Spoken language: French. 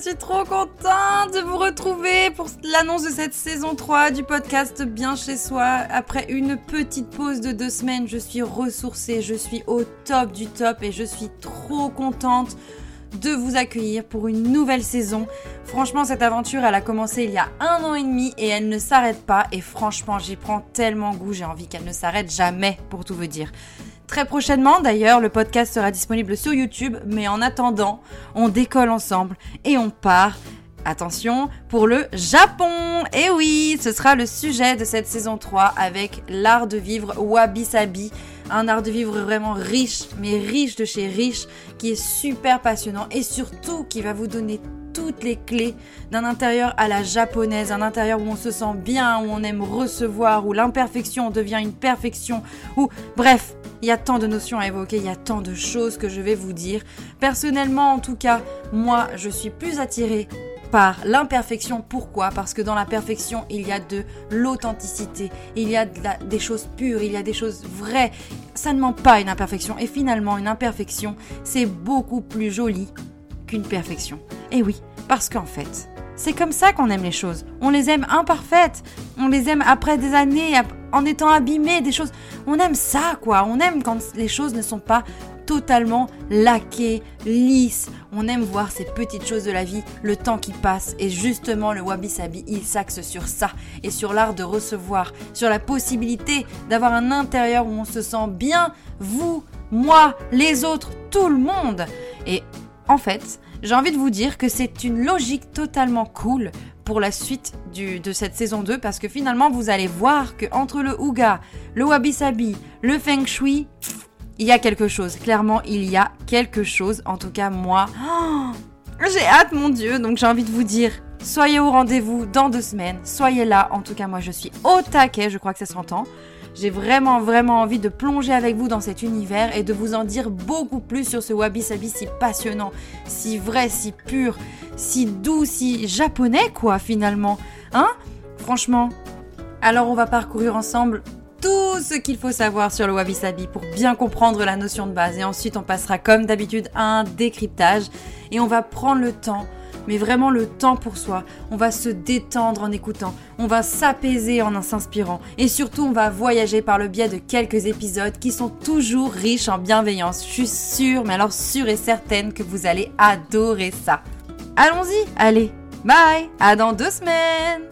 je suis trop contente de vous retrouver pour l'annonce de cette saison 3 du podcast Bien chez soi. Après une petite pause de deux semaines, je suis ressourcée, je suis au top du top et je suis trop contente de vous accueillir pour une nouvelle saison. Franchement, cette aventure, elle a commencé il y a un an et demi et elle ne s'arrête pas. Et franchement, j'y prends tellement goût, j'ai envie qu'elle ne s'arrête jamais, pour tout vous dire. Très prochainement, d'ailleurs, le podcast sera disponible sur YouTube, mais en attendant, on décolle ensemble et on part Attention pour le Japon Et oui, ce sera le sujet de cette saison 3 avec l'art de vivre Wabi Sabi. Un art de vivre vraiment riche, mais riche de chez riche, qui est super passionnant et surtout qui va vous donner toutes les clés d'un intérieur à la japonaise, un intérieur où on se sent bien, où on aime recevoir, où l'imperfection devient une perfection, où bref, il y a tant de notions à évoquer, il y a tant de choses que je vais vous dire. Personnellement, en tout cas, moi, je suis plus attirée par l'imperfection. Pourquoi? Parce que dans la perfection, il y a de l'authenticité, il y a des choses pures, il y a des choses vraies. Ça ne ment pas une imperfection. Et finalement, une imperfection, c'est beaucoup plus joli qu'une perfection. Et oui, parce qu'en fait, c'est comme ça qu'on aime les choses. On les aime imparfaites. On les aime après des années, en étant abîmées, des choses. On aime ça, quoi. On aime quand les choses ne sont pas totalement laqué, lisse. On aime voir ces petites choses de la vie, le temps qui passe. Et justement, le Wabi Sabi, il s'axe sur ça et sur l'art de recevoir, sur la possibilité d'avoir un intérieur où on se sent bien, vous, moi, les autres, tout le monde. Et en fait, j'ai envie de vous dire que c'est une logique totalement cool pour la suite de cette saison 2 parce que finalement vous allez voir que entre le Ouga, le Wabi Sabi, le Feng Shui, il y a quelque chose. Clairement, il y a quelque chose. En tout cas, moi, j'ai hâte, mon Dieu. Donc, j'ai envie de vous dire, soyez au rendez-vous dans deux semaines. Soyez là. En tout cas, moi, je suis au taquet. Je crois que ça s'entend. J'ai vraiment, vraiment envie de plonger avec vous dans cet univers et de vous en dire beaucoup plus sur ce Wabi Sabi si passionnant, si vrai, si pur, si doux, si japonais, quoi, finalement. Hein? Franchement. Alors, on va parcourir ensemble tout ce qu'il faut savoir sur le Wabi Sabi pour bien comprendre la notion de base. Et ensuite, on passera comme d'habitude à un décryptage et on va prendre le temps, mais vraiment le temps pour soi. On va se détendre en écoutant, on va s'apaiser en s'inspirant et surtout, on va voyager par le biais de quelques épisodes qui sont toujours riches en bienveillance. Je suis sûre, mais alors sûre et certaine que vous allez adorer ça. Allons-y, allez, bye, à dans deux semaines